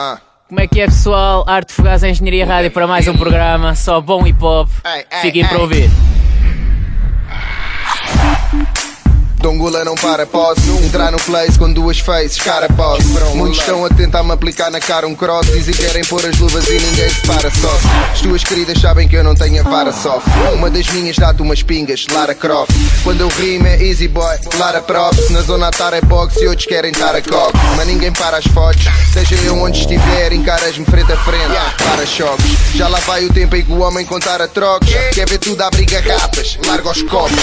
Ah. Como é que é, pessoal? Arte Fugaz Engenharia Rádio para mais um programa, só bom hip hop. Ei, ei, Fiquem para ouvir. Dongula não para, posso entrar no place com duas faces, cara posso. Muitos estão a tentar me aplicar na cara um cross. Dizem que querem pôr as luvas e ninguém se para só. As tuas queridas sabem que eu não tenho a vara soft. Uma das minhas dá-te umas pingas, Lara Croft. Quando eu rimo é easy boy, Lara Props. Na zona atar é box e outros querem estar a cox. Mas ninguém para as fotos, seja eu onde estiver, encaras-me frente a frente. Para choques, já lá vai o tempo em que o homem contar a trocos. Quer ver tudo à briga rapas, larga os copos.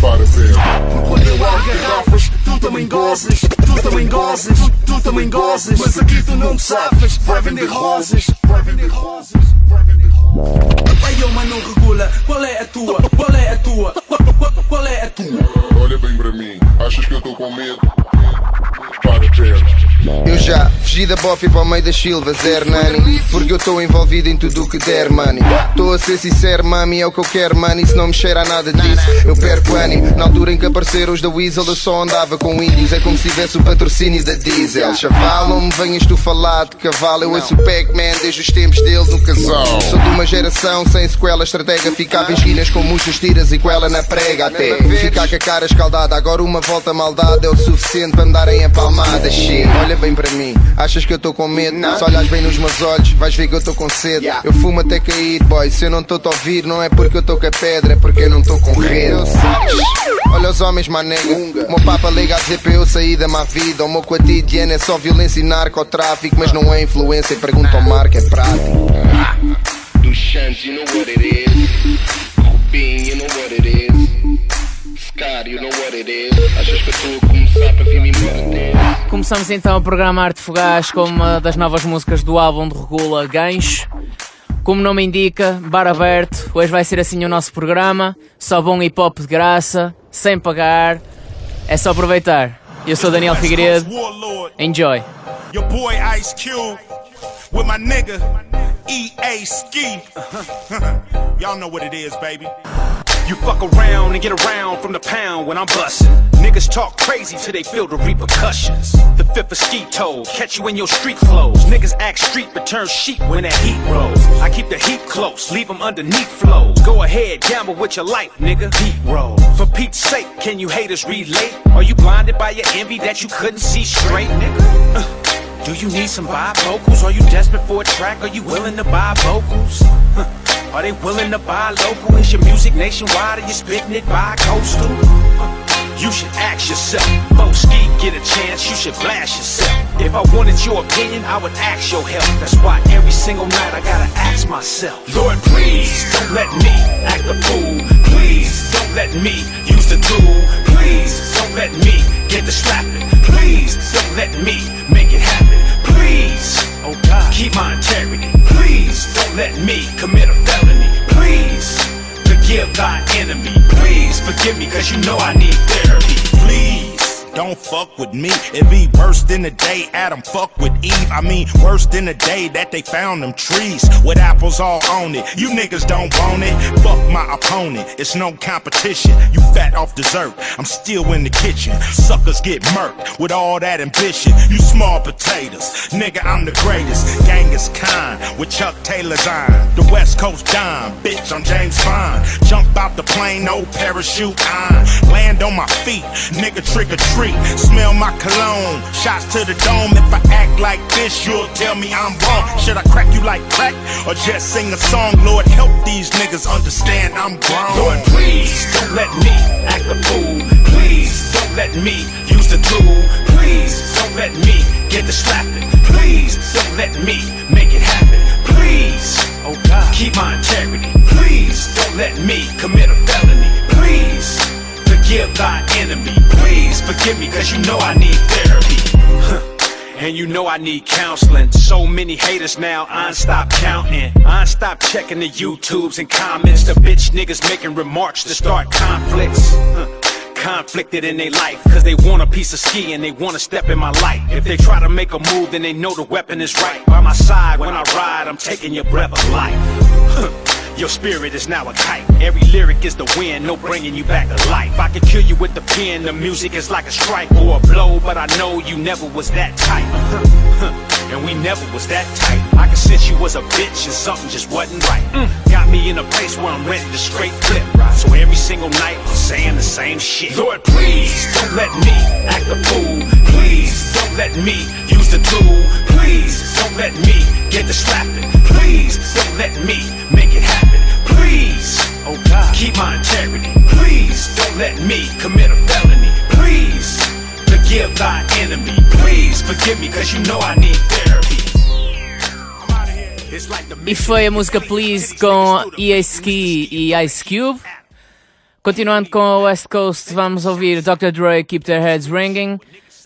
Para sempre. Quando eu abro garrafas, tu também gozes, tu também gozes, tu, tu também gozes. Mas aqui tu não te safas, vai vender rosas, vai vender rosas, vai vender rosas. Aí eu mano não regula, qual é a tua? Qual é a tua? Qual, qual- qual é a tua? Olha bem para mim. Achas que eu estou com medo? Para perto. Eu já fugi da bofe para o meio das silvas, Hernani Porque eu estou envolvido em tudo o que der, money Estou a ser sincero, mami, é o que eu quero, money Se não me cheira a nada disso, eu perco ânimo Na altura em que apareceram os da Weasel, eu só andava com índios É como se tivesse o patrocínio da Diesel. Chaval, não me venhas tu falar de cavalo. Eu ouço o Pac-Man desde os tempos dele no casal. Sou de uma geração sem sequela estratega Ficava em esquinas com muitas tiras e com ela na prega Até ficar com a cara escaldada. Agora uma volta maldada é o suficiente para me darem a palmada Shit, olha bem para mim, achas que eu estou com medo? Se olhas bem nos meus olhos, vais ver que eu estou com sede. Eu fumo até cair, boy, se eu não estou a ouvir Não é porque eu estou com a pedra, é porque eu não estou com rede Homens, manega O meu papa liga a eu sair da má vida O meu cotidiano é só violência e narcotráfico Mas não é influência, pergunta ao Marco, é prático Do Shanks, you know what it is. Rubin, you know what it is. Scott, you know what it is. Achas que eu estou a começar para vir me embora Começamos então o programa Arte Fugaz com uma das novas músicas do álbum de Regula, Gancho. Como o nome indica, bar aberto. Hoje vai ser assim o nosso programa. Só bom hip hop de graça, sem pagar. É só aproveitar. Eu sou Daniel Figueiredo. Enjoy. your boy Ice Cube, with my nigga EA Ski. Y'all know what it is, baby. You fuck around and get around from the pound when I'm bustin'. Niggas talk crazy till they feel the repercussions. The fifth of ski toe, catch you in your street clothes. Niggas act street but turn sheep when that heat rolls. I keep the heat close, leave them underneath flows. Go ahead, gamble with your life, nigga. Heat roll. For Pete's sake, can you haters relate? Are you blinded by your envy that you couldn't see straight, nigga? Uh, do you need some bifocals? Are you desperate for a track? Are you willing to buy vocals? Are they willing to buy local? Is your music nationwide? Are you spitting it by coastal? You should ask yourself. Folks get a chance, you should blast yourself. If I wanted your opinion, I would ask your help. That's why every single night I gotta ask myself. Lord, please don't let me act a fool. Please don't let me use the tool. Please don't let me get the slapping. Please don't let me make it happen. Oh God, keep my integrity. Please don't let me commit a felony. Please forgive thy enemy. Please forgive me, cause you know I need therapy. Don't fuck with me. It be worse than the day Adam fucked with Eve. I mean, worse than the day that they found them trees with apples all on it. You niggas don't want it. Fuck my opponent. It's no competition. You fat off dessert. I'm still in the kitchen. Suckers get murked with all that ambition. You small potatoes. Nigga, I'm the greatest. Genghis Khan with Chuck Taylor's on. The West Coast dime. Bitch, I'm James Bond. Jump out the plane, no parachute on. Land on my feet. Nigga, trick or treat. Smell my cologne. Shots to the dome. If I act like this, you'll tell me I'm wrong. Should I crack you like crack or just sing a song? Lord, help these niggas understand I'm grown. Lord, please don't let me act a fool. Please don't let me use the tool. Please don't let me get the slapping. Please don't let me make it happen. Please, oh God, keep my integrity. Please don't let me commit a felony. Please forgive thy enemy. Please forgive me, cause you know I need therapy. And you know I need counseling. So many haters now, I ain't stop counting. I ain't stop checking the YouTubes and comments. The bitch niggas making remarks to start conflicts. Huh. Conflicted in their life, cause they want a piece of ski and they wanna step in my light. If they try to make a move, then they know the weapon is right. By my side when I ride, I'm taking your breath of life. Your spirit is now a kite. Every lyric is the wind, no bringing you back to life. I can kill you with the pen. The music is like a strike or a blow, but I know you never was that type. and we never was that tight. I could sense you was a bitch and something just wasn't right. Mm. Got me in a place where I'm ready to straight clip. So every single night I'm saying the same shit. Lord, please don't let me act a fool. Please don't let me use the tool. Please don't let me get distracted. Please don't let me make it oh God, keep my integrity. Please don't let me commit a felony. Please forgive thy enemy. Please forgive me, cause you know I need therapy. I'm outta here. It's like the uh, E foi a música Please com EA Ski e Ice Cube. Continuando com a West Coast, vamos ouvir Dr. Dre Keep Their Heads Ringing.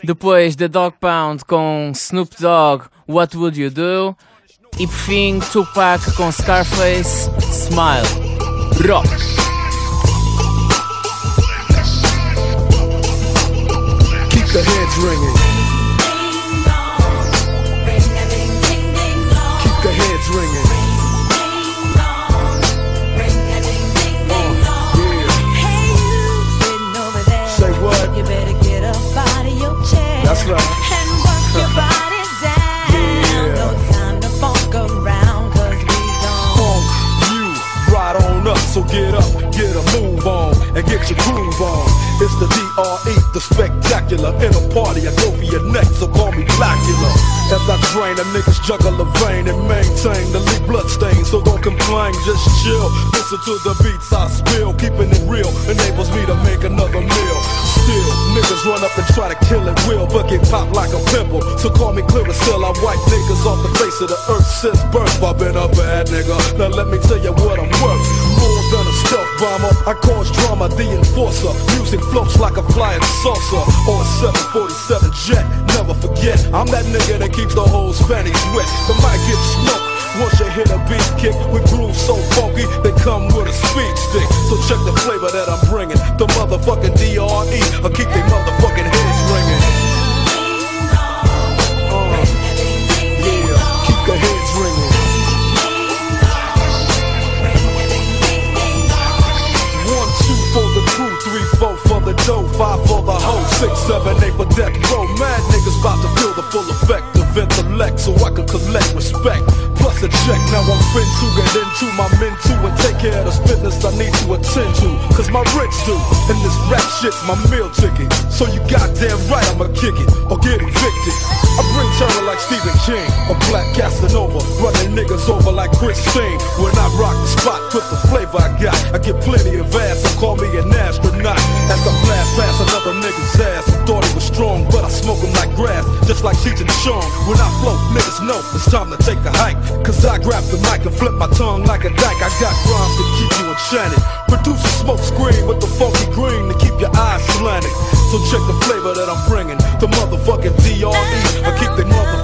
Depois The Dog Pound com Snoop Dogg What Would You Do. E por fim Tupac com Scarface Smile. Rock. Keep the heads ringing. Keep the heads ringing. Oh, Say what? A move on, and get your groove on. It's the DRE, the spectacular. In a party, I go for your neck, so call me Blackula. As I drain, the niggas juggle a vein and maintain the leak blood stain. So don't complain, just chill. Listen to the beats I spill. Keeping it real enables me to make another meal. Still, niggas run up and try to kill it real, but get popped like a pimple. So call me clear as. I wipe niggas off the face of the earth since birth. I've been a bad nigga. Now let me tell you what I'm worth. More than a stealth bomber, I cause drama, the enforcer. Music floats like a flying saucer or a 747 jet. Never forget, I'm that nigga that keeps the whole panties wet. The mic gets smoked. Once you hit a beat kick with grooves so funky, they come with a speed stick. So check the flavor that I'm bringing. The motherfucking DRE, I keep they motherfucking heads ringing. Uh, yeah, keep the heads ringing. Dough, five for the hoe, six, seven, eight for death row. Mad niggas about to feel the full effect of intellect so I can collect respect. Plus a check, now I'm fin to get into my men too and take care of the business I need to attend to. Cause my rich do, and this rap shit's my meal ticket. So you goddamn right I'ma kick it or get evicted. I bring terror like Stephen King or Black Casanova, running niggas over like Christine. When I rock the spot with the flavor I got, I get plenty of ass, so call me an astronaut. As I blast past another nigga's ass, I thought he was strong, but I smoke him like grass, just like Cheech and Chong. When I flow, niggas know it's time to take a hike. Cause I grab the mic and flip my tongue like a dyke. I got rhymes to keep you enchanted. Produce a smoke screen with the funky green to keep your eyes slanted. So check the flavor that I'm bringing. The motherfucking DRE. I keep the motherfucking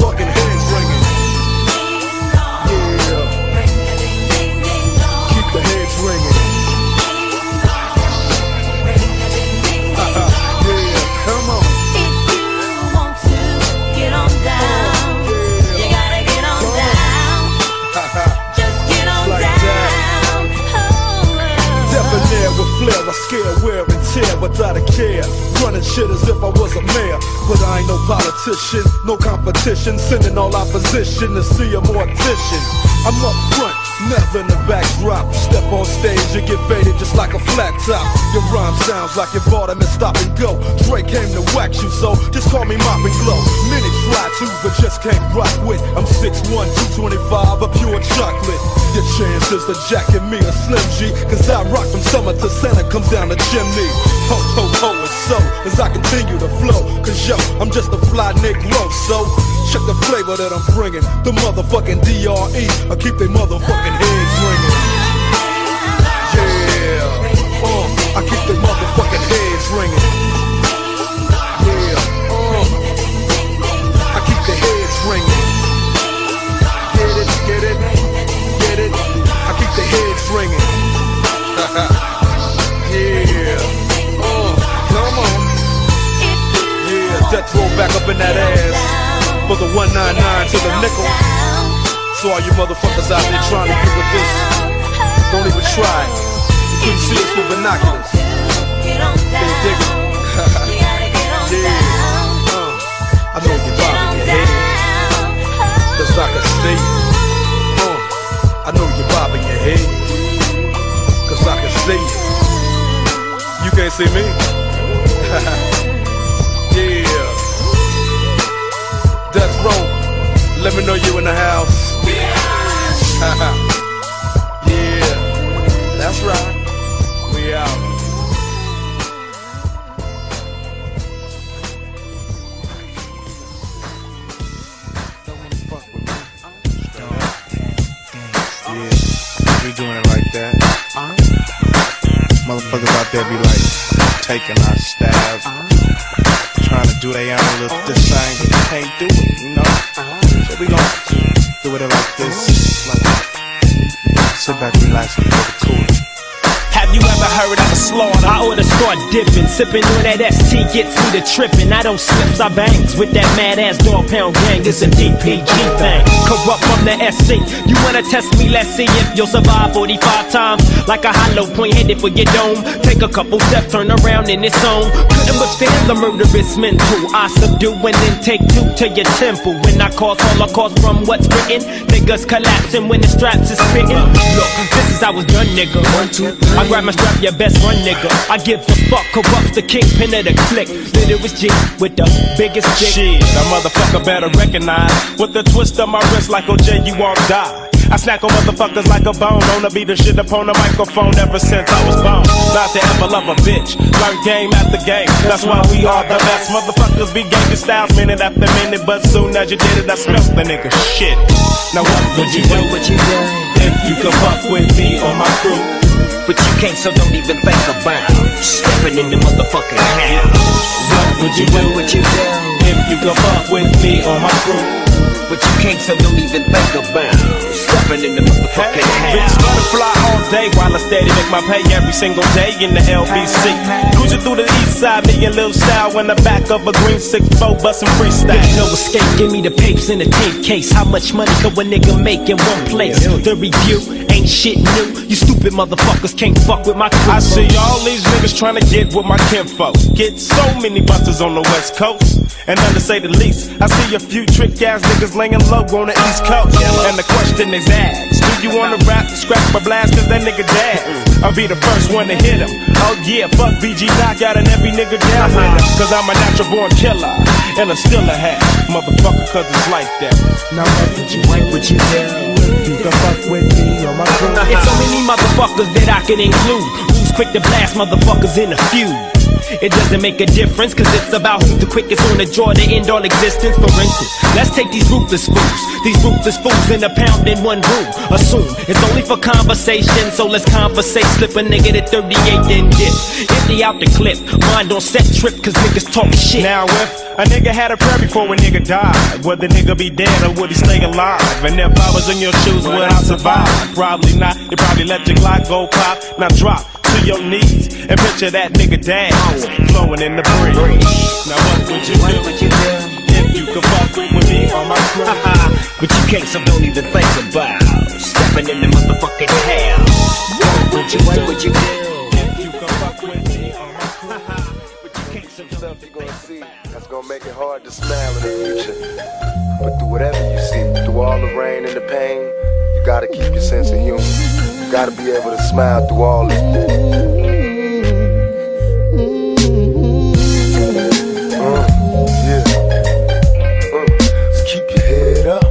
competition. Sending all opposition to see a mortician. I'm up front, never in the backdrop. Step on stage, you get faded just like a flat top. Your rhyme sounds like you bought them and stop and go. Drake came to wax you, so just call me Mop and Glow. Many try to, but just can't rock with. I'm 6'1, 225, a pure chocolate. Your chances of jacking me a Slim G, cause I rock from summer to Santa comes down the chimney. Ho, ho, ho, and so, as I continue to flow, cause yo, I'm just a fly Negro, so check the flavor that I'm bringing. The motherfucking DRE, I keep they motherfucking heads ringing. yeah, uh, come on. Yeah, death roll back up in that ass. For the 199 to the nickel. So all you motherfuckers out there trying to get with this, don't even try. You couldn't see us with binoculars. They dig it. See me? Taking our stab, trying to do their own little Start dipping, sipping on that ST gets me to tripping. I don't slips, I bangs with that mad ass dog pound gang. It's a DPG thing. Corrupt from the SC. You wanna test me? Let's see if you'll survive 45 times. Like a hollow point headed for your dome. Take a couple steps, turn around in its own. Couldn't withstand the murderous mental. I subdue and then take two to your temple. When I cause holocaust from what's written, niggas collapsing when the straps is spitting. Look, this is how it's done, nigga. One, two, three. I grab my strap, your best run, nigga. I give a fuck, corrupts the kingpin of the click. Then it was G with the biggest dick. Shit, that motherfucker better recognize. With the twist of my wrist like OJ, you won't die. I snack on motherfuckers like a bone. Wanna be the shit upon the microphone ever since I was born. Not to ever love a bitch. Learn game after game. That's why we are the best. Motherfuckers be gangster styles minute after minute. But soon as you did it, I smelt the nigga shit. Now what would you do? What you do? If you could fuck with me or my crew. But you can't, so don't even think about stepping in the motherfucking house. What would you do? What you do? If you could fuck with me or my crew. But you can't, so don't even think about stepping in the motherfucking Bitch, house. butterfly all day while I steady make my pay every single day in the LBC. Cruising through the east side, me and Lil Style in the back of a green 6-4 bustin' freestyle. There's no escape, give me the papes in the tape case. How much money could a nigga make in one place? The review ain't shit new. You stupid motherfuckers can't fuck with my crew. I see all these niggas trying to get with my kinfolk. Get so many busters on the west coast. And none to say the least, I see a few trick ass niggas laying low on the east coast. And the question is asked, do you wanna rap, scrap or blast, cause that nigga dad? I'll be the first one to hit him. Oh yeah, fuck BG Knockout and every nigga down with him. Cause I'm a natural born killer. And a still a hat, motherfucker, cause it's like that. Now what would you like, what you do? You can fuck with me or my crew. It's so many motherfuckers that I can include. Who's quick to blast motherfuckers in a feud? It doesn't make a difference, cause it's about who's the quickest on the draw to end all existence. For instance, let's take these ruthless fools. These ruthless fools in a pound in one room. Assume it's only for conversation, so let's conversate. Slip a nigga to 38 then dip. Empty out the clip. Mind on set trip, cause niggas talk shit. Now if a nigga had a prayer before a nigga died, would the nigga be dead or would he stay alive? And if I was in your shoes, would I survive? Probably not. You probably let your Glock go pop. Now drop your knees and picture that nigga dance flowing in the breeze. Now what would you do if you could fuck with me on my crew? But you can't, so don't even think about stepping in the motherfucking house. What would you do, what you do? If you could fuck with me on my crew. But you can't, so don't Stuff even you're gonna think see that's gonna make it hard to smile in the future. But through whatever you see, through all the rain and the pain, you gotta keep your sense of humor. Gotta be able to smile through all this. Uh. Uh, keep your head up.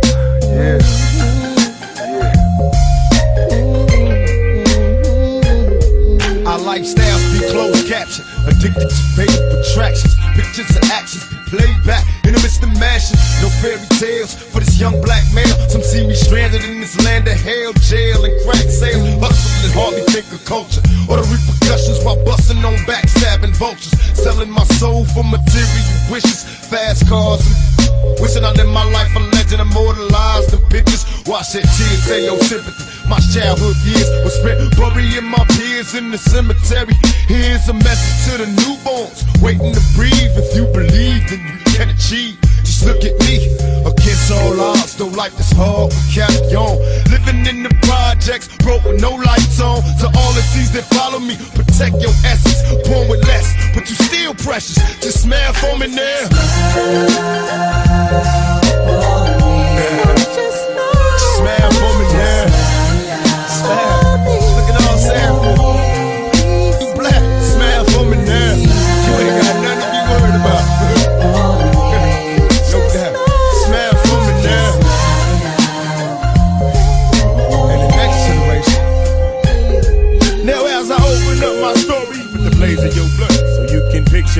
Our lifestyles be closed caption, addicted to faded attractions. Pictures and actions be played back in the midst of mashes. No fairy tales for this young black male. Some see me stranded in this land of hell, jail, and crack sales. Hustling, hardly think of culture or the repercussions while busting on backstabbing vultures. Selling my soul for material wishes, fast cars and Wishing I lived my life a legend, immortalized in pictures. Why shed tears, say no sympathy. My childhood years were spent burying my peers in the cemetery. Here's a message to the newborns, waiting to breathe. If you believe, then you can achieve. Just look at me, against all odds, though life is hard, we carry on. Living in the projects, broke with no lights on. To all the seas that follow me, protect your essence, born with less, but you still precious. Just smile for me now. Smile.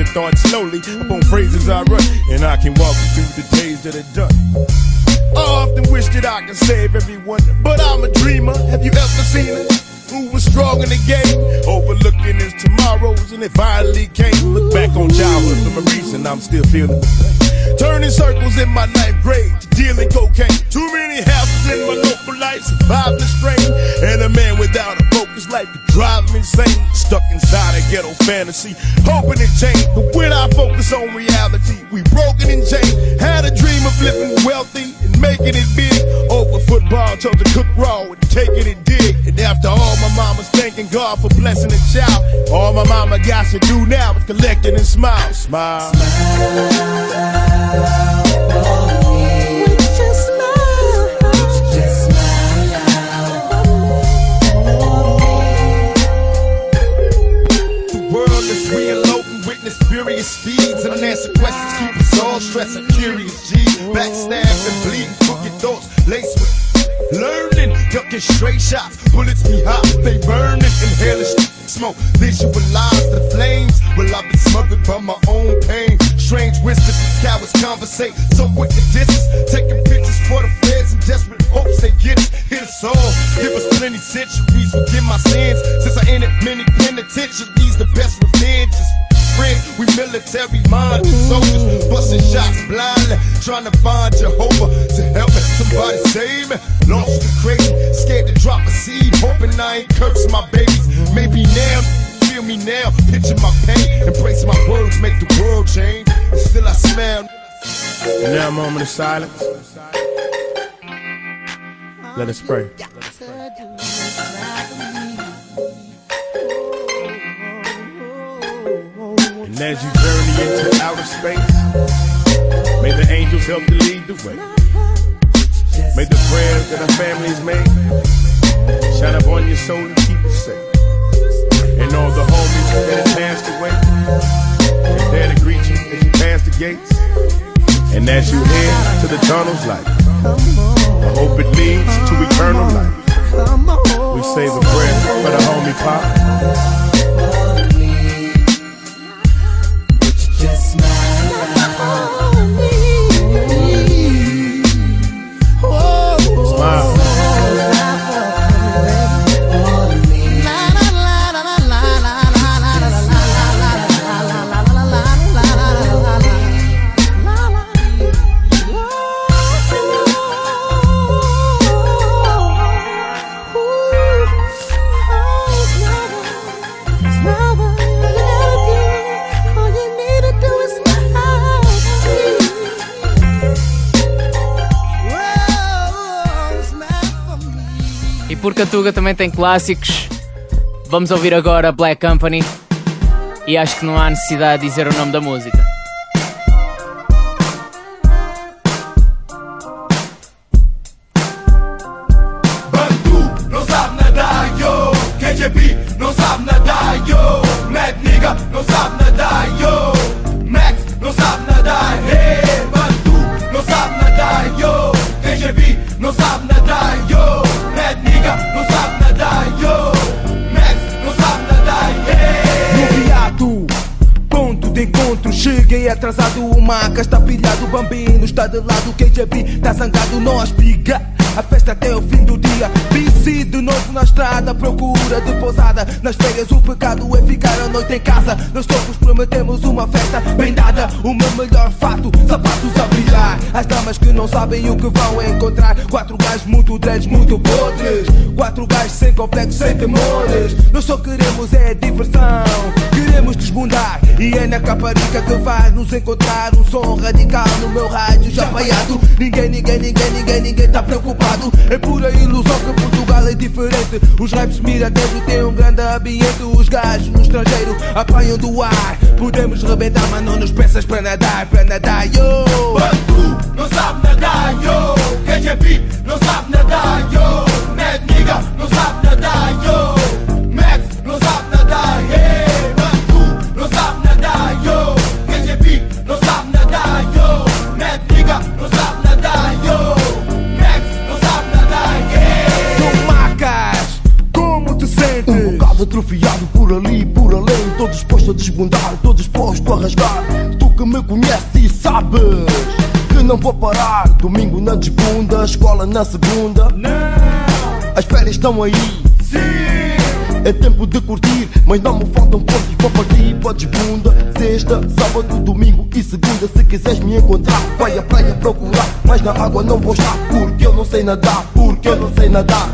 Slowly upon phrases I run, and I can walk you through the days that are done. I often wish that I could save everyone, but I'm a dreamer. Have you ever seen it? Who was strong in the game, overlooking his tomorrows, and it finally came. Look back on childhood for a reason, I'm still feeling the pain. Turning circles in my ninth grade, dealing cocaine. Too many houses in my local life, surviving the strain. And a man without a focus life could drive me insane. Stuck inside a ghetto fantasy, hoping it change. But when I focus on reality, we broken and chained. Had a dream of living wealthy and making it big. Over football, chose to cook raw and take it and dig. And after all, my mama's thanking God for blessing a child. All my mama got to do now is collect it and smile. Smile. The us all. Curious G, backstabs and bleeding, crooked thoughts laced with learning, ducking straight shots. Bullets be hot, they burning, inhaling smoke. Visualize the flames. Well, I've been smothered by my own pain. Strange wisdom, cowards conversate. So quick to distance, taking pictures for the feds in desperate hopes they get it. Hit us all, give us plenty centuries. Forgive my sins, since I entered many penitentiaries. The best revenge is friends. We military minded soldiers, busting shots blindly, trying to find Jehovah to help me. Somebody save me. Lost and crazy, scared to drop a seed, hoping I ain't curse my babies. Maybe now. Feel me now, picture my pain, embrace my words, make the world change. And still I smile. And now a moment of silence. Let us pray. And as you journey into outer space, may the angels help to lead the way. May the prayers that our families made shine upon your soul and keep you safe. And all the homies that have passed away, they're there to greet you as you pass the gates. And as you head to the tunnel's light, I hope it leads to eternal life. We say the prayer for the homie Pop. just smile. E porque a Tuga também tem clássicos, vamos ouvir agora Black Company. E acho que não há necessidade de dizer o nome da música. Atrasado, o maca está pilhado O bambino está de lado, o KJB está zangado Nós pica a festa até o fim do dia. BC de novo na estrada, procura de pousada. Nas férias o pecado é ficar a noite em casa. Nós todos prometemos uma festa bem dada. O meu melhor fato, sapatos a brilhar. As damas que não sabem o que vão encontrar. Quatro gajos muito dreads, muito podres. Quatro gajos sem complexo, sem temores. Nós só queremos é diversão. Queremos desbundar. E é na caparica que vai nos encontrar. Um som radical no meu rádio já vaiado. Ninguém, ninguém, ninguém, ninguém, ninguém tá preocupado É pura ilusão que Portugal é diferente. Os raps mira dentro tem um grande ambiente. Os gajos no estrangeiro apanham do ar. Podemos rebentar mas não nos peças para nadar Para nadar, yo a desbundar, tô disposto a rasgar. Tu que me conheces e sabes que não vou parar. Domingo na desbunda, escola na segunda. As férias estão aí. É tempo de curtir, mas não me faltam pontos para partir para desbunda. Sexta, sábado, domingo e segunda. Se quiseres me encontrar, vai à praia procurar. Mas na água não vou estar, porque eu não sei nadar. Porque eu não sei nadar.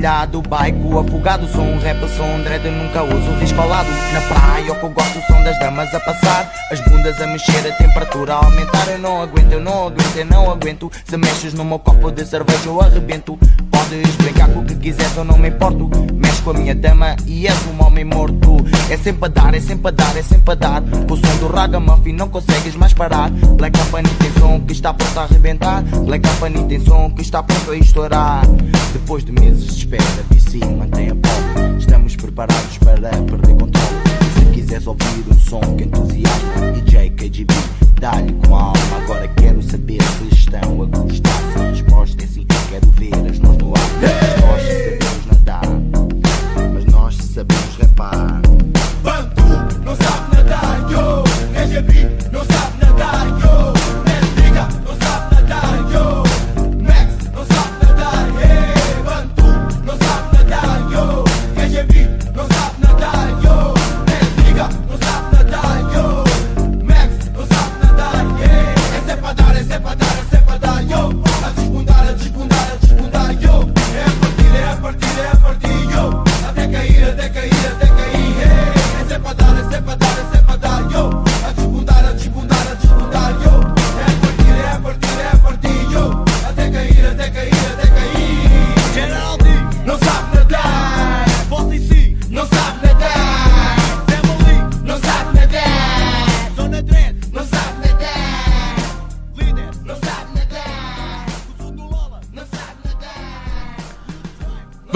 Pilhado, baico, afogado Sou um rapper, sou um dread, nunca uso risco ao lado. Na praia, o que eu gosto, o som das damas a passar. As bundas a mexer, a temperatura a aumentar. Eu não aguento, eu não aguento, eu não aguento. Se mexes no meu copo de cerveja eu arrebento Podes brincar com o que quiseres, eu não me importo. Mexe com a minha dama e és um homem morto. É sempre a dar, é sempre a dar, é sempre a dar. Com o som do ragamuffin não consegues mais parar. Black Company tem som que está pronto a arrebentar. Black Company tem som que está pronto a estourar. Depois de meses de espera, BC mantém a bola Estamos preparados para perder controle. Se quiseres ouvir um som que entusiasma DJ KGB, dá-lhe com a alma. Agora quero saber se estão a gostar. Se a resposta é sim, quero ver as mãos no ar. Nós sabemos nadar, mas nós sabemos rapar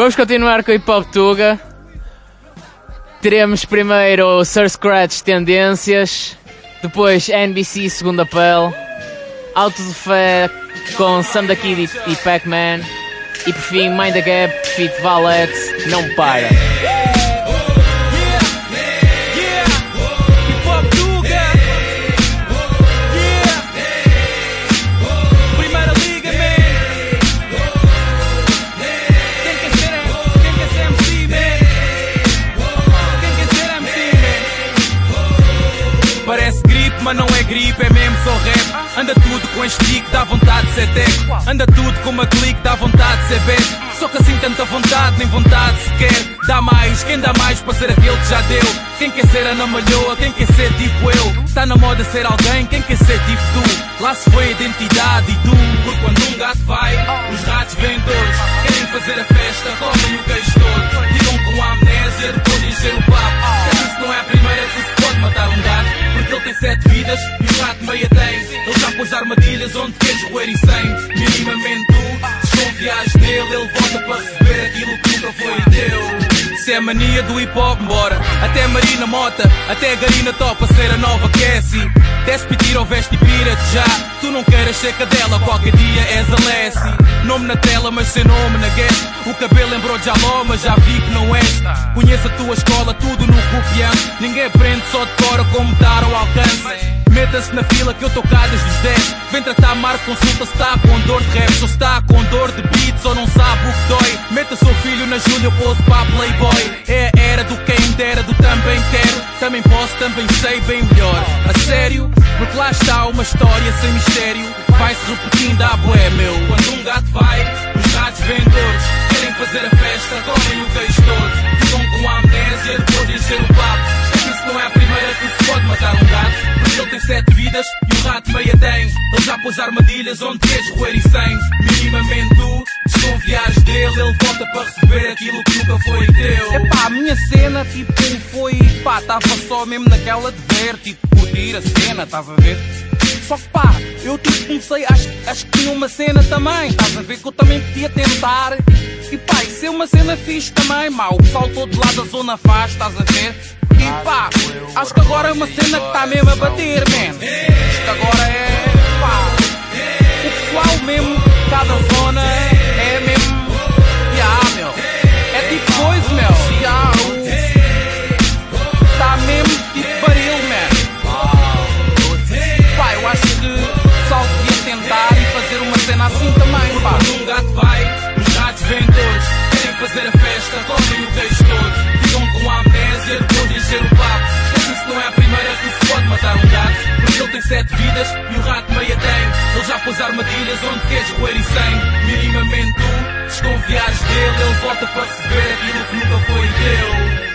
Vamos continuar com o Hip Hop Tuga. Teremos primeiro o Sir Scratch Tendências, depois NBC Segunda Pele, Auto de Fé com Sam da Kid e- Pac-Man, e por fim Mind the Gap, Fit Valette, Não Para. Tudo com este dá vontade de ser teco. Anda tudo com uma clique, dá vontade de ser beco. Só que assim tanta vontade, nem vontade sequer. Dá mais, quem dá mais para ser aquele que já deu? Quem quer ser Ana Malhoa, quem quer ser tipo eu? Tá na moda ser alguém, quem quer ser tipo tu? Lá se foi a identidade e tu, por quando um gato vai, os ratos vendedores querem fazer a festa, comem o queijo todo. Ficam com a amnésia depois de encher o papo. Isso não é a primeira que se pode matar um gato, porque tem sete vidas e o rato meia tem. Ele já pôs armadilhas onde queres roer e sem. Minimamente tu desconfias dele, ele volta para receber aquilo que nunca foi teu. Se é mania do hip hop, bora. Até Marina Mota, até Garina topa ser a nova Cassie. Desce ou veste e pira já. Tu não queiras ser cadela, qualquer dia és a Lessie. Nome na tela, mas sem nome na guest. O cabelo lembrou de Aló, mas já vi que não és. Conheço a tua escola, tudo no confiança. Ninguém aprende, só decora como dar ao alcance. Meta-se na fila que eu tô cá desde os 10 Vem tratar Marco, consulta se está com dor de rap Ou se está com dor de beats ou não sabe o que dói Meta seu filho na Júlia, pose para Playboy É a era do quem dera, do também quero. Também posso, também sei bem melhor. A sério? Porque lá está uma história sem mistério. Vai-se repetindo à bué, meu. Quando um gato vai, os gatos vendedores Querem fazer a festa, comem o queijo todo. Ficam com a amnésia depois de encher o papo. Esquece-se não é a primeira que se pode matar um gato Porque ele tem sete vidas e o rato meia tem. Ele já pôs armadilhas onde queres roer e sem. Minimamente tu desconfiares dele, ele volta para receber aquilo que nunca foi teu. Epá, a minha cena, tipo, foi. pá, tava só mesmo naquela de ver, tipo, curtir a cena, estás a ver? Só que pá, eu tipo comecei, acho, acho que tinha uma cena também, estás a ver que eu também podia tentar. E pá, isso é uma cena fixe também, má, o pessoal todo lá da zona faz, estás a ver? E pá, acho que agora é uma cena que está mesmo a bater, man. Acho que agora é, pá, o pessoal mesmo, cada zona Coisa, meu, o, tá mesmo tipo baril, man. Pá, eu acho que pessoal podia tentar e fazer uma cena assim também, pá. Um gato vai, os ratos vêm todos. Querem fazer a festa, comem o peixe todo. Ficam com a amnésia depois de encher o papo. Esquecem-se não é a primeira que se pode matar um gato. Porque ele tem sete vidas e o rato meia tem. Ele já pôs armadilhas onde queres roer e sem. Minimamente tu desconfiares dele, ele volta para receber aquilo que nunca foi teu.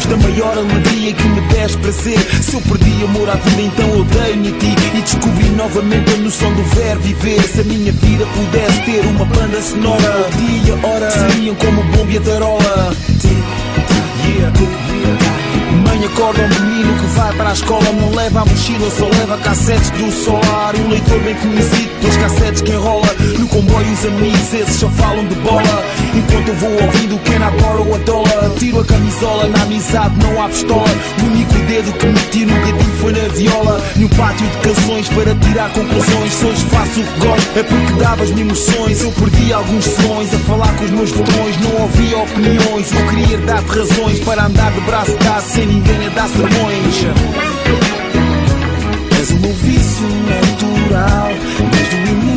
Dizer que foste a maior alegria que me deste prazer, se eu perdi amor à vida, então eu dei-me a ti e descobri novamente a noção do verbo viver. Se a minha vida pudesse ter uma banda sonora, o dia, hora seriam como bomba e a tarola. Mãe acorda um menino que vai para a escola Não leva a mochila, só leva cassetes do solar Um leitor bem conhecido, dois cassetes que enrola comboio os amigos, esses só falam de bola. Enquanto eu vou ouvindo Can I borrow a dollar Tiro a camisola, na amizade não há pistola. O único dedo que meti no gatinho foi na viola. No pátio de canções para tirar conclusões. Se hoje faço o que gosto é porque davas-me emoções. Eu perdi alguns sonhos a falar com os meus botões. Não ouvia opiniões, eu queria dar-te razões Para andar de braço dado sem ninguém a dar sermões. És o meu vício natural Desde o início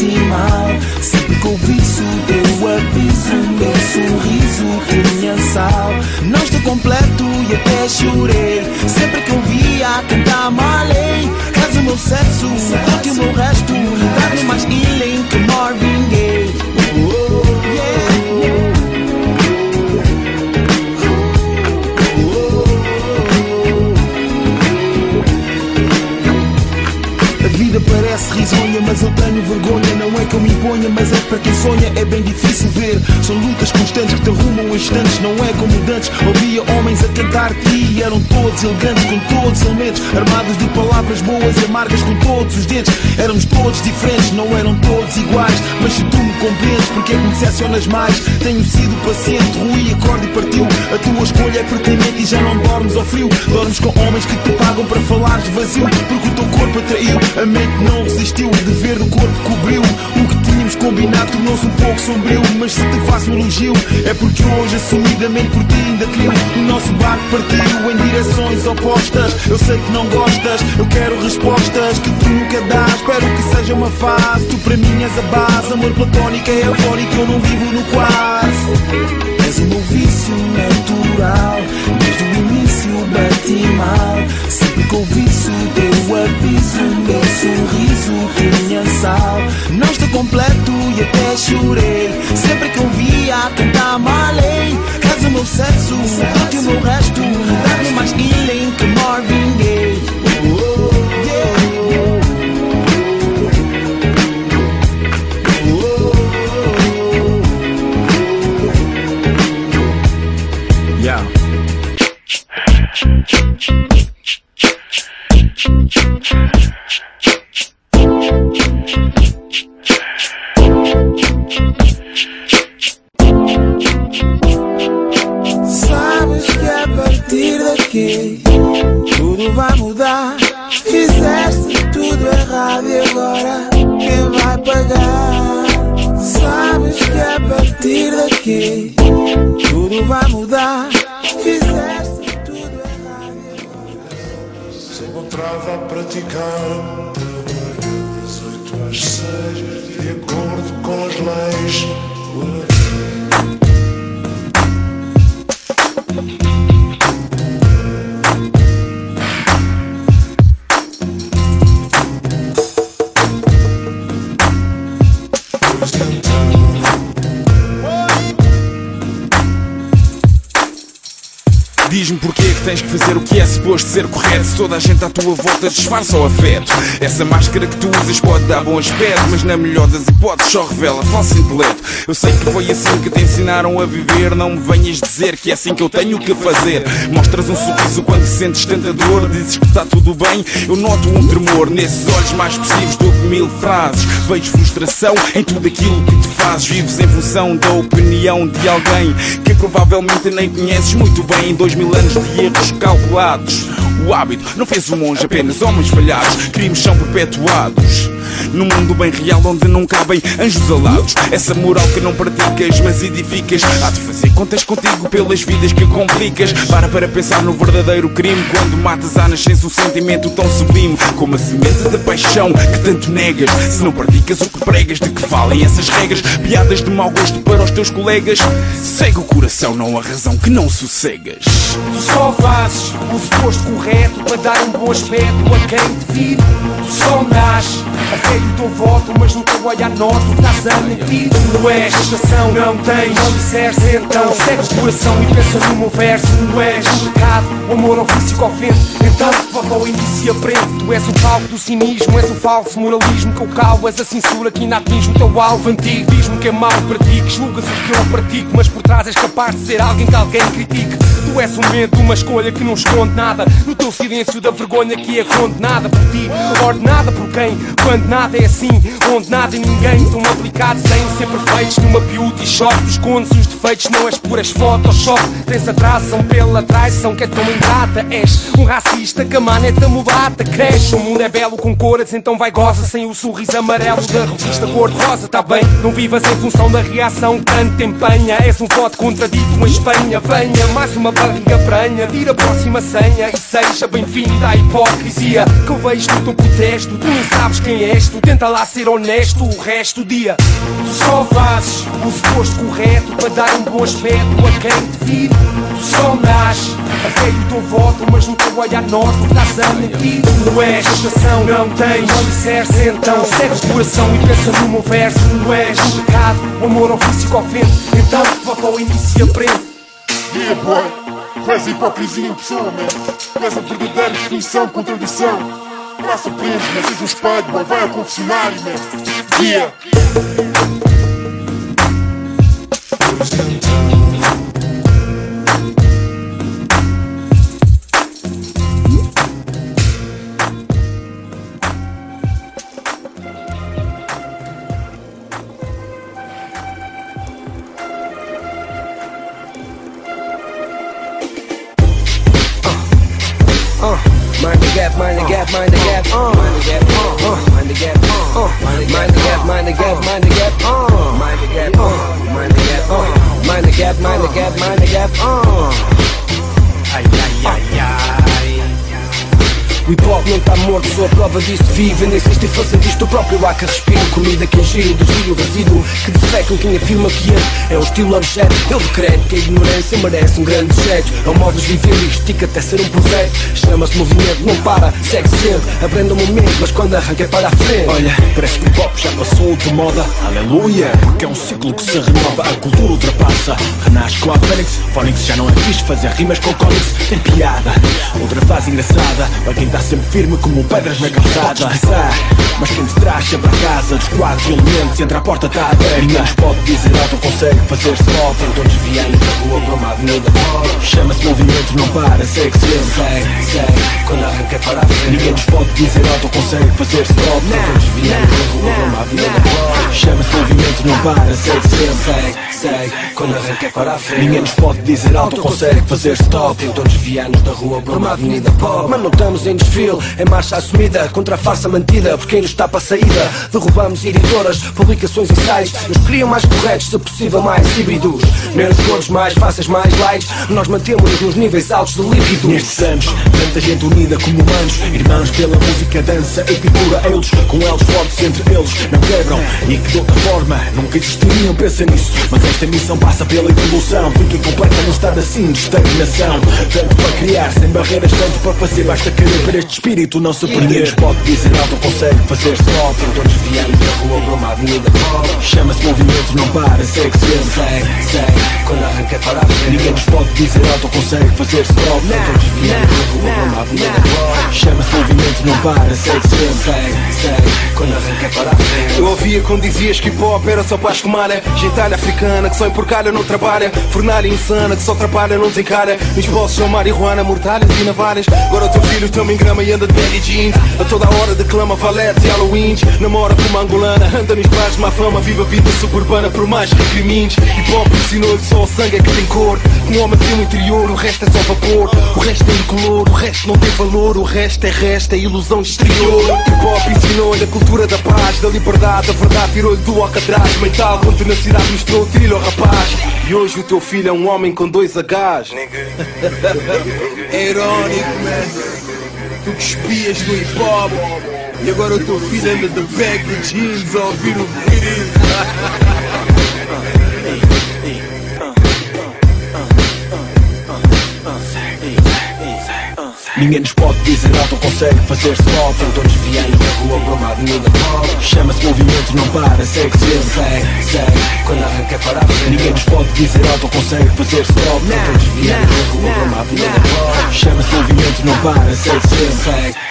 bati mal Sempre que ouvi isso deu aviso Meu sorriso tinha sal. Não estou completo e até chorei. Sempre que eu via cantar malei És o meu sexo, que o meu resto Dá-me mais healing que Marvin Gaye imponha, mas é para quem sonha. É bem difícil ver. São lutas constantes que te arrumam instantes. Não é como dantes. Ouvia homens a cantar-te e eram todos elegantes, com todos os elementos. Armados de palavras boas e amargas com todos os dentes. Éramos todos diferentes, não eram todos iguais. Mas se tu me compreendes, porque é que me decepcionas mais? Tenho sido paciente, ruí, acorde e partiu. A tua escolha é pertinente e já não dormes ao frio. Dormes com homens que te pagam para falares vazio. Porque o teu corpo atraiu, a mente não resistiu. O dever do corpo cobriu. O que tínhamos combinado tornou-se um pouco sombrio. Mas se te faço um elogio, é porque hoje, assumidamente por ti, ainda crio. O nosso barco partiu em direções opostas. Eu sei que não gostas, eu quero respostas que tu nunca dás. Espero que seja uma fase. Tu para mim és a base. Amor platónico é eufórico, eu não vivo no quase. És o meu vício natural. Desde o início bati mal Sempre que ouvi isso deu aviso Meu sorriso tinha sal. Não estou completo e até chorei. Sempre que ouvia cantar malei És o meu sexo, o meu resto. Dá-me mais healing que Marvin Gaye Sabes que a partir daqui tudo vai mudar. Fizeste tudo errado e agora quem vai pagar? Sabes que a partir daqui tudo vai mudar. Fizeste encontrava a praticar um teu mas seja de acordo com as leis. Diz-me porquê que tens que fazer o que é suposto ser correto. Se toda a gente à tua volta disfarça o afeto Essa máscara que tu usas pode dar bom aspecto Mas na melhor das hipóteses só revela falso intelecto. Eu sei que foi assim que te ensinaram a viver Não me venhas dizer que é assim que eu tenho que fazer. Mostras um sorriso quando sentes tanta dor Dizes que está tudo bem, eu noto um tremor Nesses olhos mais expressivos dou-te mil frases. Vejo frustração em tudo aquilo que te fazes. Vives em função da opinião de alguém Que provavelmente nem conheces muito bem. Dois mil anos de erros calculados. O hábito não fez o monge, apenas homens falhados. Crimes são perpetuados num mundo bem real onde não cabem anjos alados. Essa moral que não praticas, mas edificas. Há de fazer contas contigo pelas vidas que complicas. Para para pensar no verdadeiro crime. Quando matas à nascença um sentimento tão sublime Como a semente da paixão que tanto negas. Se não praticas o que pregas, de que valem essas regras? Piadas de mau gosto para os teus colegas? Segue o coração, não a razão que não sossegas. Tu só fazes o suposto correto para dar um bom aspecto a quem te vir. Tu só nasces velho teu voto, mas no teu olhar noto que estás a mentir. Tu não és estação, não tens alicerce, então segue o coração e pensa no meu verso. Não és um pecado, o amor ao que ofende. Então volta ao início e aprende. Tu és o palco do cinismo, és o falso moralismo que eu calo, és a censura que ainda atinge o teu alvo antigo. Diz-me que é mau pratiques, julgas o que eu pratico, mas por trás és capaz de ser alguém que alguém critique. Tu és um medo, uma escolha que não esconde nada. No teu silêncio da vergonha que é condenada por ti, ordenada por quem? Quando nada é assim, onde nada e ninguém estão aplicados sem ser perfeitos numa beauty shop. Escondes os defeitos, não és puras photoshop. Tens atração pela traição que é tão ingrata. És um racista que a maneta mulata cresce. O mundo é belo com cores, então vai goza sem o sorriso amarelo da revista cor-de-rosa. Tá bem, não vivas em função da reação que tanto te empenha. És um voto contradito em Espanha. Venha, mais uma barriga pranha. Tira a próxima senha e seja bem-vinda à hipocrisia. Que eu vejo no teu protesto. Tu nem sabes quem és, tu tenta lá ser honesto o resto do dia. Tu só fazes o suposto correto para dar um bom aspecto a quem te vir. Tu só nasces a velho o teu voto, mas no teu olhar que estás a mentir. Tu não és estação, não tens alicerce, então segue o coração e pensa no meu verso. Não és um pecado, o amor vício que ofende. Então volta ao início e aprende. Yeah, boy. Tu és hipocrisia em pessoa, man. Tu és a verdadeira definição de contradição. Há surpresas, mas és um espelho. Vai ao confessionário, man. Yeah. Disto, o próprio ar que respiro Comida que ingiro, desvio o defecam quem afirma que este é um estilo objeto. Eu decreto que a ignorância merece um grande jeito. É um modo de viver e estica até ser um projeto Chama-se movimento, não para, segue sempre Aprenda o momento, mas quando arranca é para a frente. Olha, parece que o hip hop já passou de moda. Aleluia, porque é um ciclo que se renova. A cultura ultrapassa, renasce com a Fênix. Phonics já não é fixe, fazer rimas com comics Tem piada, outra fase engraçada. Para quem está sempre firme como pedras na calçada. Podes mas quem te traz sempre a casa Dos quatro elementos, entre a porta está aberta Ninguém nos pode dizer nada, consegue fazer stop Tentam desviar da rua para uma avenida Chama-se movimento, não para, segue sempre Segue, segue, quando arranca para a frente Ninguém nos pode dizer nada, consegue fazer stop Tentam desviar da rua para uma avenida Chama-se movimento, não para, segue sempre Segue, segue, quando arranca é para a frente Ninguém nos pode dizer alto, consegue fazer stop. Tentam desviar-nos da rua para uma avenida pop Mas não estamos em desfile, é marcha assumida Contra a farsa mantida, por quem nos está a saída Derrubamos editoras, publicações e sites Nos criam mais corretos, se possível mais híbridos. Menos cores, mais fáceis, mais light. Nós mantemos nos níveis altos de líquido Nestes anos, tanta gente unida como humanos Irmãos pela música, dança e pintura Eles, com elos fortes entre eles Não quebram. E que de outra forma Nunca existiriam, pensa nisso. Mas esta missão passa pela evolução. Fica incompleta num estado assim de estagnação. Tanto para criar, sem barreiras Tanto para fazer, basta querer ver este espírito não se perder. Ninguém nos pode dizer nada, consegue fazer stop Então desviando da rua para uma avenida pop Chama-se movimento, não para, segue sempre Segue, segue, quando arranca para a frente. Ninguém nos pode dizer nada, consegue fazer stop Então desviando da rua para uma avenida pop Chama-se movimento, não para, segue sempre Segue, segue, quando arranca para a frente. Eu ouvia quando dizias que hip hop era só para escumalha Gentalha africana que só empurcalha não trabalha. Fornalha insana que só atrapalha não desencara. Nos bolsos são marihuana, mortalhas e navalhas. Agora o teu filho também grama e anda de baggy jeans. A toda hora declama valetes e halloweens Namora com uma angolana, anda nos bares má fama Vive a vida suburbana por mais que crimes Hip hop ensinou que só o sangue é que tem cor. Um homem tem um interior, o resto é só vapor. O resto é incolor, o resto não tem valor. O resto é resto, é ilusão exterior. Hip hop ensinou-lhe a cultura da paz Da liberdade, a verdade tirou-lhe do alcatraz. Mental, com tenacidade mostrou o trilho ao rapaz E hoje o teu filho é um homem com dois Hs É irónico, man. Tu que espias no hip hop e agora o teu filho anda de baggy jeans a ouvir o beat. Ninguém nos pode dizer nada, ou consegue fazer stop Então desviando da rua para uma avenida pop Chama-se movimento, não para, segue sempre Segue, segue, quando arranca para a Ninguém nos pode dizer nada, ou consegue fazer stop Então desviando da rua para uma avenida pop Chama-se movimento, não para, segue Segue, segue, segue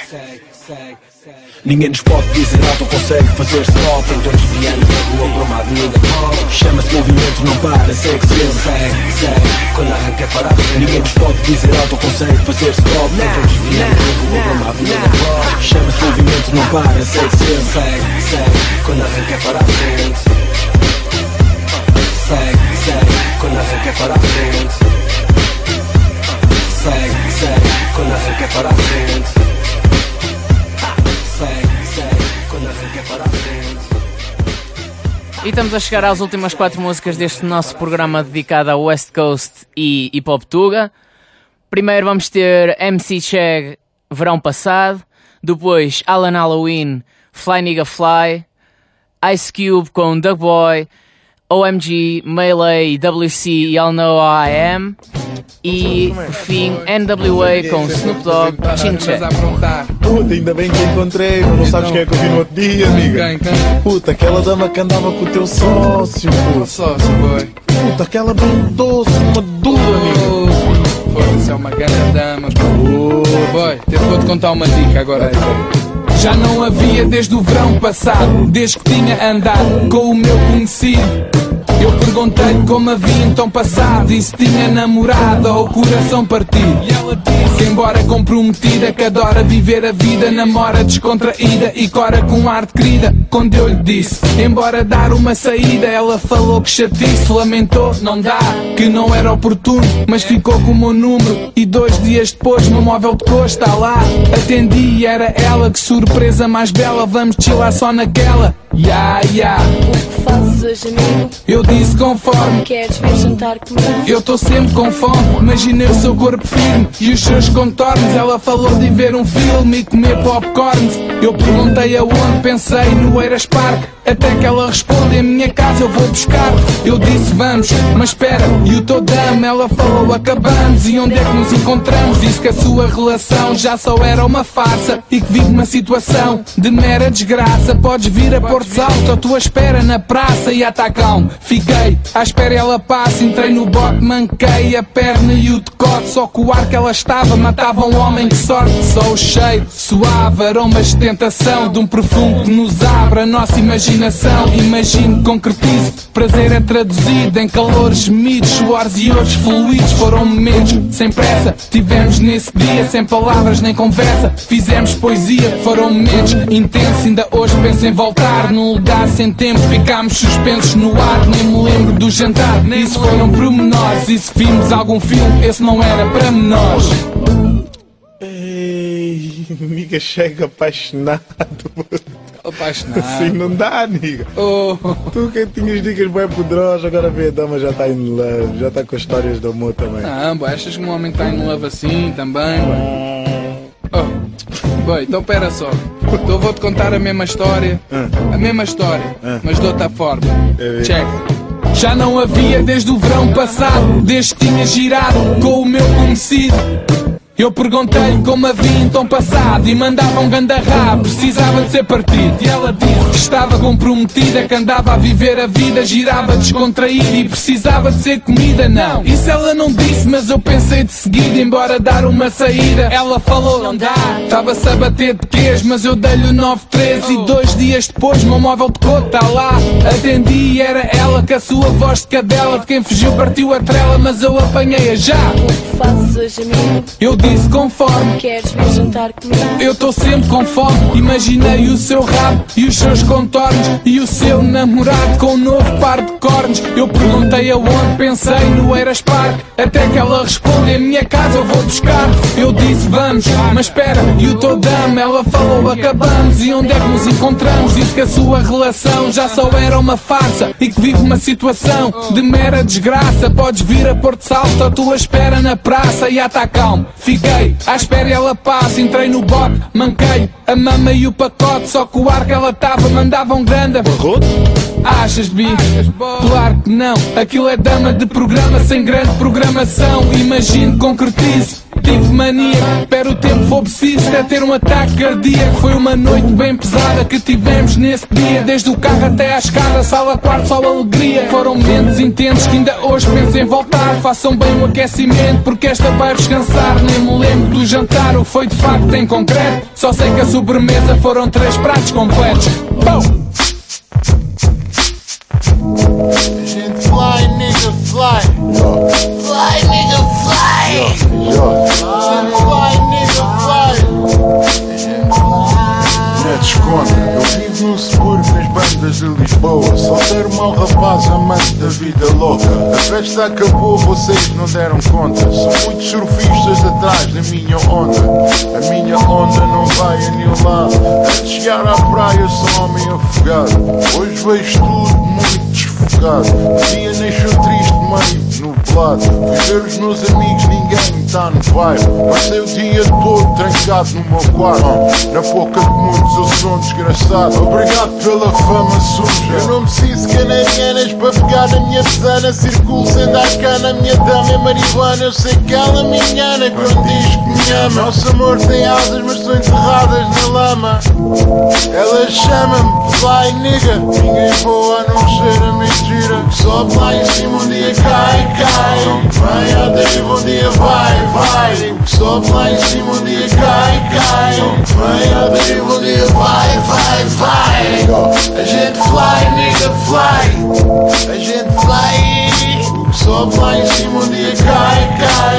Ninguém nos pode dizer nada, consegue fazer stop Então desviando da rua para uma avenida Chama-se movimento, não para, segue sempre Segue, segue, quando arranca para a Ninguém nos pode dizer ou consegue fazer stop Então desviando da rua para uma avenida Chama-se movimento, não para, segue sempre Segue, segue, quando arranca para a frente Segue, segue, quando arranca para a frente Segue, segue, quando arranca para a frente E estamos a chegar às últimas quatro músicas deste nosso programa dedicado ao West Coast e Hip Hop Tuga. Primeiro vamos ter MC Shag Verão Passado, depois Alan Halloween Fly Nigga Fly, Ice Cube com Doug Boy, OMG, Melee, WC e Y'all Know I Am. E por fim NWA com Snoop Dogg, Chin Check. Puta, ainda bem que encontrei, não sabes quem é que eu vi no outro dia, amiga. Puta, aquela dama que andava com o teu sócio, boy. Puta, aquela bem doce, uma dura, amiga. Foda-se, é uma grande dama. Boy, eu vou-te contar uma dica agora. Já não havia desde o verão passado, desde que tinha andado com o meu conhecido. Perguntei como havia então passado e se tinha namorado ou coração partido. E ela disse que embora comprometida, que adora viver a vida, namora descontraída e cora com ar de querida. Quando eu lhe disse, embora dar uma saída, ela falou que chatice, lamentou, não dá, que não era oportuno, mas ficou com o meu número. E dois dias depois, meu móvel tocou, está lá. Atendi e era ela, que surpresa mais bela, vamos chilar só naquela. Ya, ya. Fazes hoje, amigo? Eu disse conforme. Queres vir jantar comigo? Eu tô sempre com fome, imaginei o seu corpo firme e os seus contornos. Ela falou de ver um filme e comer popcorns. Eu perguntei aonde, pensei no Eiras Park. Até que ela responde: em minha casa eu vou buscar. Eu disse vamos, mas espera, e o teu dama? Ela falou: acabamos. E onde é que nos encontramos? Disse que a sua relação já só era uma farsa e que vive uma situação de mera desgraça. Podes vir a Porto Alto, à tua espera na praça e atacão. Fiquei à espera, ela passa. Entrei no bote, manquei a perna e o decote. Só que o ar que ela estava matava um homem de sorte. Só o cheiro suave, aromas de tentação de um perfume que nos abre a nossa imaginação. Imagino concretizo. Prazer é traduzido em calores gemidos, suores e outros fluidos. Foram momentos sem pressa. Tivemos nesse dia sem palavras nem conversa. Fizemos poesia, foram momentos intensos. Ainda hoje penso em voltar num lugar sem tempo. Ficámos suspensos no ar, nem me lembro do jantar. Isso foram pormenores. E se vimos algum filme, esse não era para menores. Ei, amiga chega apaixonado. Apaixonado. Assim não dá, nigga. Tu que tinhas dicas bem poderosas, agora vê a dama já está em love, já está com as histórias do amor também. Não, boy, achas que um homem está em love assim também, boy? Oh, então pera só. Então eu vou-te contar a mesma história, a mesma história, mas de outra forma. Check. Já não havia desde o verão passado, desde que tinha girado com o meu conhecido. Eu perguntei-lhe como havia então passado e mandava um ganda rabo, precisava de ser partido. E ela disse que estava comprometida, que andava a viver a vida, girava descontraída e precisava de ser comida. Não, isso ela não disse, mas eu pensei de seguida, embora dar uma saída. Ela falou, não dá, estava-se a bater de queijo, mas eu dei-lhe o 913 e dois dias depois, meu móvel de cota tá lá. Atendi e era ela com a sua voz de cadela, de quem fugiu partiu a trela, mas eu apanhei-a já. Fazes hoje a mim, Eu disse conforme. queres vir jantar comigo? Eu estou sempre com fome. Imaginei o seu rabo e os seus contornos. E o seu namorado com um novo par de cornos. Eu perguntei aonde, pensei no Eras Park. Até que ela responde: Em minha casa eu vou buscar. Eu disse vamos, mas espera, e o teu dama? Ela falou: Acabamos. E onde é que nos encontramos? Disse que a sua relação já só era uma farsa. E que vive uma situação de mera desgraça. Podes vir a Porto Salto, à tua espera na praça. E está calmo, fiquei à espera ela passa. Entrei no bote, manquei a mama e o pacote. Só que o ar que ela tava mandava um grande. Achas, bi? Claro que não. Aquilo é dama de programa sem grande programação. Imagino, concretize. Tive mania, espero o tempo preciso até ter um ataque cardíaco. Foi uma noite bem pesada que tivemos nesse dia. Desde o carro até à escada, sala, quarto, só alegria. Foram momentos intensos que ainda hoje penso em voltar. Façam bem o aquecimento, porque esta vai descansar. Nem me lembro do jantar, o que foi de facto em concreto. Só sei que a sobremesa foram três pratos completos. Gente fly, nigga, fly. Fly, nigga, Não desconta, eu vivo no subúrbio nas bandas de Lisboa. Solteiro mau rapaz, amante da vida louca. A festa acabou, vocês não deram conta. São muitos surfistas atrás da minha onda. A minha onda não vai a nenhum lado. Antes de à praia, sou homem afogado. Hoje vejo tudo muito desfocado. O dia nasceu triste, meio nublado. Fui ver os meus amigos, ninguém está no bairro. Passei o dia todo trancado no meu quarto. Na boca de muitos, eu sou um desgraçado. Obrigado pela fama suja. Eu não preciso canarianas para pegar na minha pesana. Circulo sem dar cana, minha dama é marihuana. Eu sei que ela me engana quando diz que me ama. Nosso amor tem asas, mas são enterradas na lama. Ela chama-me Fly nigga. Ninguém voa não ser a mentira. Sobe lá em cima um dia cai, cai. A deriva um dia vai, vai. Sobe lá em cima um dia cai, cai. A deriva um dia vai, vai, vai. A gente fly, nigga, fly. A gente fly. Sobe lá em cima um dia cai,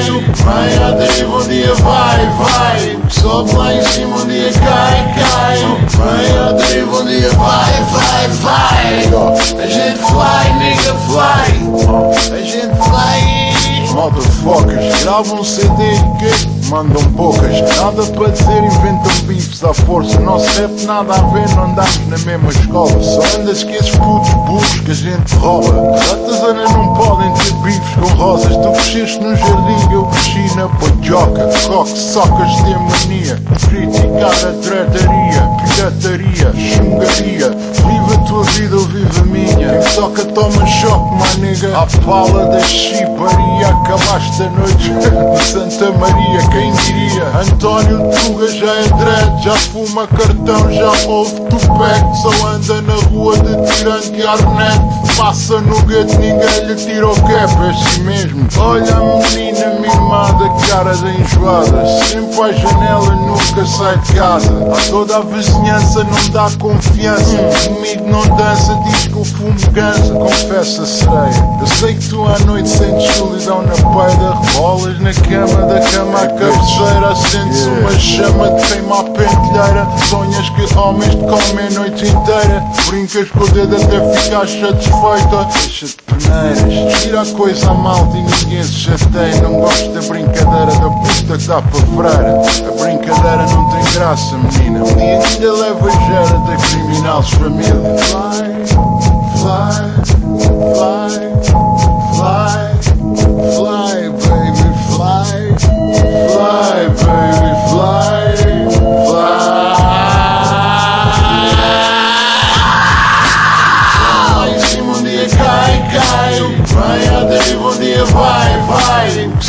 a deriva um dia vai, vai. Sobe lá em cima um dia cai, cai. Vem a deriva um dia vai, vai, vai. A gente fly, nigga, fly. A gente fly. Motherfuckers, gravam um CD que mandam poucas. Nada para dizer, inventam bifes à força. Nosso rap nada a ver, não andamos na mesma escola. Só andas que esses putos burros que a gente rouba. Ratazana não podem ter bifes com rosas. Tu cresceste no jardim, eu cresci na pajoca. Coque, socas de mania. Criticar a trataria, pirataria, chungaria. A tua vida ou viva a minha. Quem toca toma choque, my nigga. À pala da chibaria, acabaste a noite de Santa Maria. Quem diria? António Tuga já é dread, já fuma cartão, já ouve tupec. Só anda na rua de tirante e. Passa no gueto, ninguém lhe tira o cap, é assim mesmo. Olha a menina mimada, cara da enjoada. Sempre à janela, nunca sai de casa. A toda a vizinhança não dá confiança. Comigo não dança, diz que o fumo cansa, confessa sereia. Eu sei que tu à noite sentes solidão na peida, rebolas na cama, da cama à cabeceira, acendes uma chama de queima à pentelheira. Sonhas que homens te comem a noite inteira, brincas com o dedo até ficar satisfeita. Deixa-te peneiras, tira a coisa a malta e ninguém se chateia. Não gosto da brincadeira da puta que dá para freira. A brincadeira não tem graça, menina. Um dia ainda leva gera da criminais família.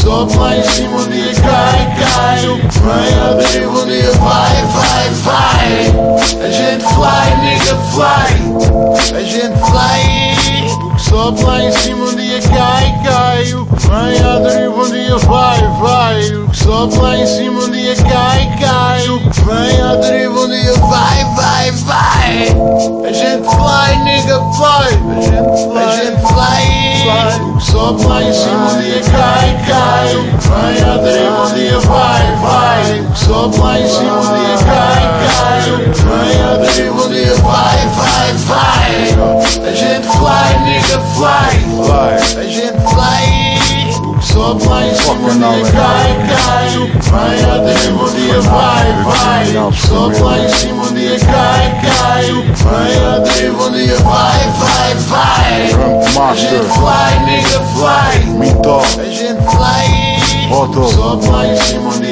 Só pra em cima de cai, cai Vai abrir o dia, vai, vai, vai A gente fly, nigga, fly. A gente fly. O sobe lá em cima um dia cai, cai. O que vem à deriva um dia vai, vai. O que sobe lá em cima um dia cai, cai. Vem à deriva um dia vai, vai, vai. A gente fly, nigga, fly. A gente fly. A gente fly. O que sobe lá em cima um dia cai, cai. Vem à deriva um dia vai, vai. O que sobe lá em cima um dia cai, cai. Vem à deriva um dia vai, vai, vai. A gente fly, nigga, fly. A gente fly só vai se mulher cai, cai Vai adevo dia, vai, vai só vai se mulher cai, cai Vai adevo dia, vai, vai, vai A gente fly, nigga, fly Me top A gente fly só vai se mulher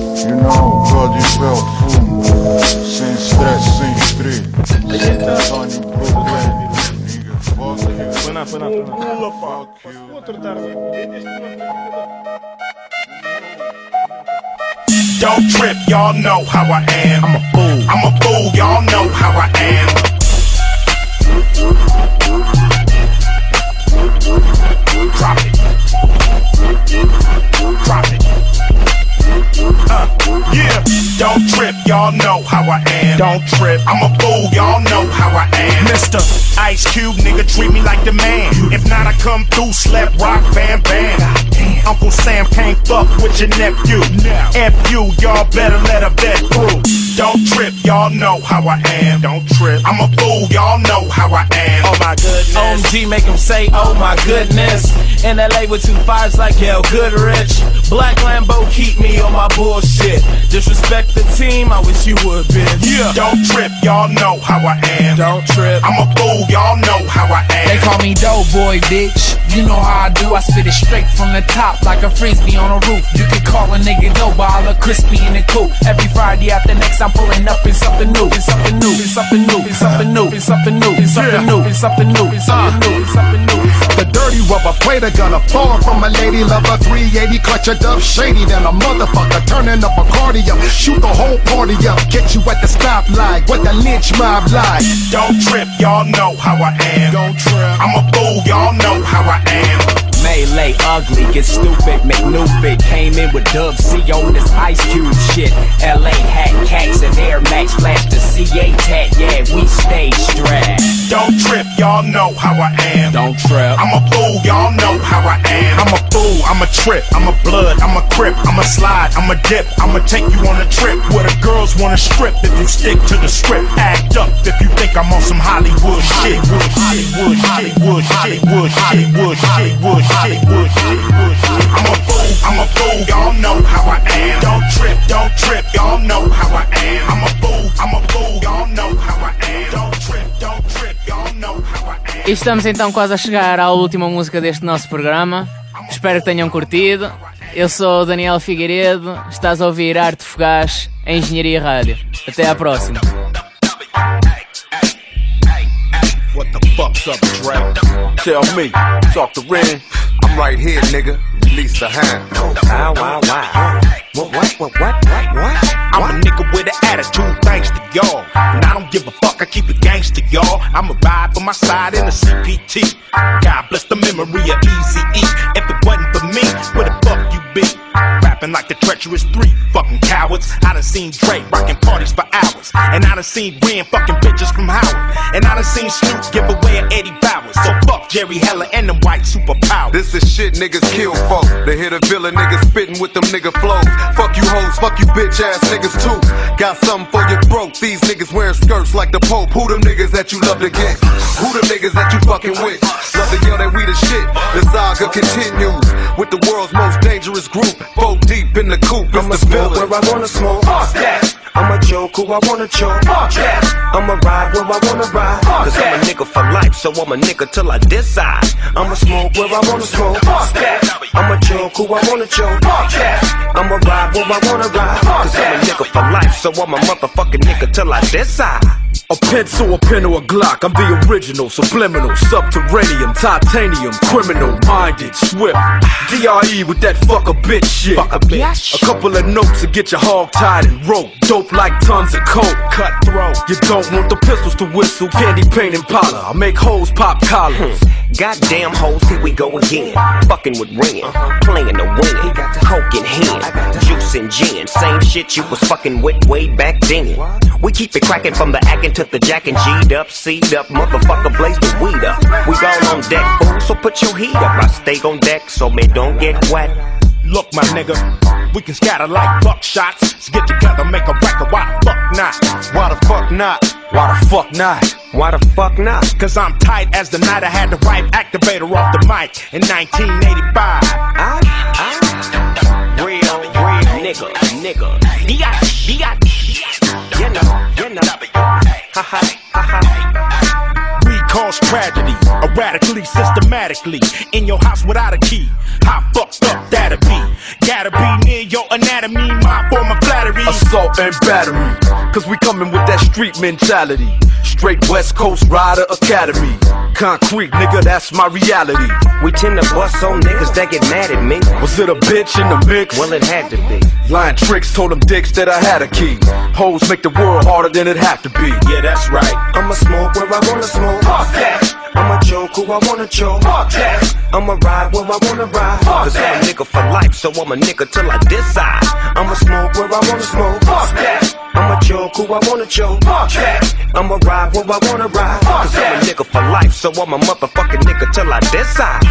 You know, God you fell fumo. Sem stress, sem estresse. Santo Antonio, Brooklyn. Nigga, fuck you. Foi na, foi na, foi na. Pula, fuck you. Outro tarde. Don't trip, y'all know how I am. I'm a fool. I'm a fool, y'all know how I am. Drop it. Don't trip, y'all know how I am. Don't trip. I'm a fool, y'all know how I am. Mr. Ice Cube, nigga, treat me like the man. If not, I come through, slap rock, bam, bam. Uncle Sam can't fuck with your nephew. F you, y'all better let a vet through. Don't trip, y'all know how I am. Don't trip. I'm a fool, y'all know how I am. Oh my goodness. OMG make them say, oh my goodness. In LA with two fives like Gail Goodrich. Black Lambo keep me on my bullshit. Disrespect the team, I wish you would, bitch. Yeah. Don't trip, y'all know how I am. Don't trip. I'm a fool, y'all know how I am. They call me Doughboy, bitch. You know how I do. I spit it straight from the top like a frisbee on a roof. You can call a nigga dope, but I look crispy in the coop. Every Friday after next, I'm pulling up in something new. In something new. In something new. In something new. In something new. In something new. In something new. In something new. In something new. The dirty rubber plate a gonna fall from a lady lover 380 clutch a dub shady than a motherfucker turning up a cardio shoot the whole party up get you at the stoplight what the lynch mob like Don't trip, y'all know how I am. Don't trip. I'm a fool, y'all know how I Damn. Melee ugly, get stupid, make new. Came in with Dub C on this Ice Cube shit. LA hat cats and Air Max flash the CA tat. Yeah, we stay strapped. Don't trip, y'all know how I am. Don't trip. I'm a fool, y'all know how I am. I'm a fool, I'm a trip, I'm a blood, I'm a crip, I'm a slide, I'm a dip, I'ma take you on a trip where the girls wanna strip if you stick to the script. Act up if you think I'm on some Hollywood shit. Hollywood shit, Hollywood shit, Hollywood shit, Hollywood shit, Hollywood shit, Hollywood Hollywood I'm a fool, I'm a fool, y'all know how I am. Don't trip, don't trip, y'all know how I am. I'm a fool, I'm a fool, y'all know how I am. Don't trip, don't trip, y'all know how I am. E estamos então quase a chegar à última música deste nosso programa. Espero que tenham curtido. Eu sou o Daniel Figueiredo, estás a ouvir Arte Fogás, em Engenharia Rádio. Até à próxima. Fuck's up, Dre? Tell me, talk to Ren. I'm right here, nigga. Release the hand. Wow, wow, wow. What, what, what, what, what, what? I'm a nigga with an attitude, thanks to y'all. And I don't give a fuck, I keep it gangster, y'all. I'ma ride for my side in a CPT. God bless the memory of Easy E. If it wasn't for me, where the fuck you be? Rapping like the treacherous three fucking cowards. I done seen Dre rocking parties for hours. And I done seen Ren fucking bitches from Howard. And I done seen Snoop give away an Eddie Bowers. So fuck Jerry Heller and them white superpowers. This is shit niggas kill folk. They hit a villain niggas spitting with them nigga flows. Fuck you hoes, fuck you bitch ass niggas too. Got something for your throat. These niggas wearing skirts like the Pope. Who them niggas that you love to get? Who them niggas that you fucking with? Love to yell that we the shit. The saga continues with the world's most dangerous group. Deep in the coop. I'ma smoke where I wanna smoke. Fuck that. I'ma joke who I wanna choke. Fuck that. I'ma ride where I wanna ride. Fuck Cause I'm a nigga for life, so I'm a nigga till I decide. I'ma smoke where I wanna smoke. Fuck that. I'ma joke who I wanna choke. Fuck that. I'ma ride where I wanna ride. Fuck Cause I'm a nigga for life, so I'm a motherfucking nigga till I decide. A pencil, a pen, or a Glock. I'm the original, subliminal, subterranean, titanium, criminal, minded, swift. DRE with that fuck a bitch shit. Fuck a bitch. A couple of notes to get your hog tied and rope. Dope like tons of coke. Cutthroat. You don't want the pistols to whistle. Candy paint and powder. I make hoes pop collars. Hmm. Goddamn hoes, here we go again. Fucking with Ren, uh-huh. playing the win. Coke in hand, juice and gin. Same shit you was fucking with way back then. We keep it cracking from the acting to the jacking. G'd up, C'd up, motherfucker, blaze the weed up. We all on deck, fool, so put your heat up. I stay on deck so me don't get wet. Look, my nigga, we can scatter like buckshots. Let's get together, make a record. Why the fuck not? Why the fuck not? Why the fuck not? Why the fuck not? Cause I'm tight as the night I had the right activator off the mic in 1985. Real, real nigga, nigga. Yeah, yeah, Ha ha, ha ha. We cause tragedy, erratically, systematically. In your house without a key. How fucked up that'll be? Gotta be near your anatomy, my form of flattery. Assault and battery. Cause we coming with that street mentality. Straight West Coast Rider Academy. Concrete, nigga, that's my reality. We tend to bust on niggas that get mad at me. Was it a bitch in the mix? Well, it had to be. Lying tricks told them dicks that I had a key. Hoes make the world harder than it have to be. Yeah, that's right. I'ma smoke where I wanna smoke. Fuck that. I'ma choke who I wanna choke. Fuck that. I'ma ride where I wanna ride. Fuck Cause I'm a nigga for life, so I'm a nigga till I decide. I'ma smoke where I wanna smoke. Fuck that. I'ma joke who I wanna choke. Fuck that. I'ma ride where I wanna ride. Fuck Cause I'm a nigga for life, so I'm a motherfucking nigga till I decide.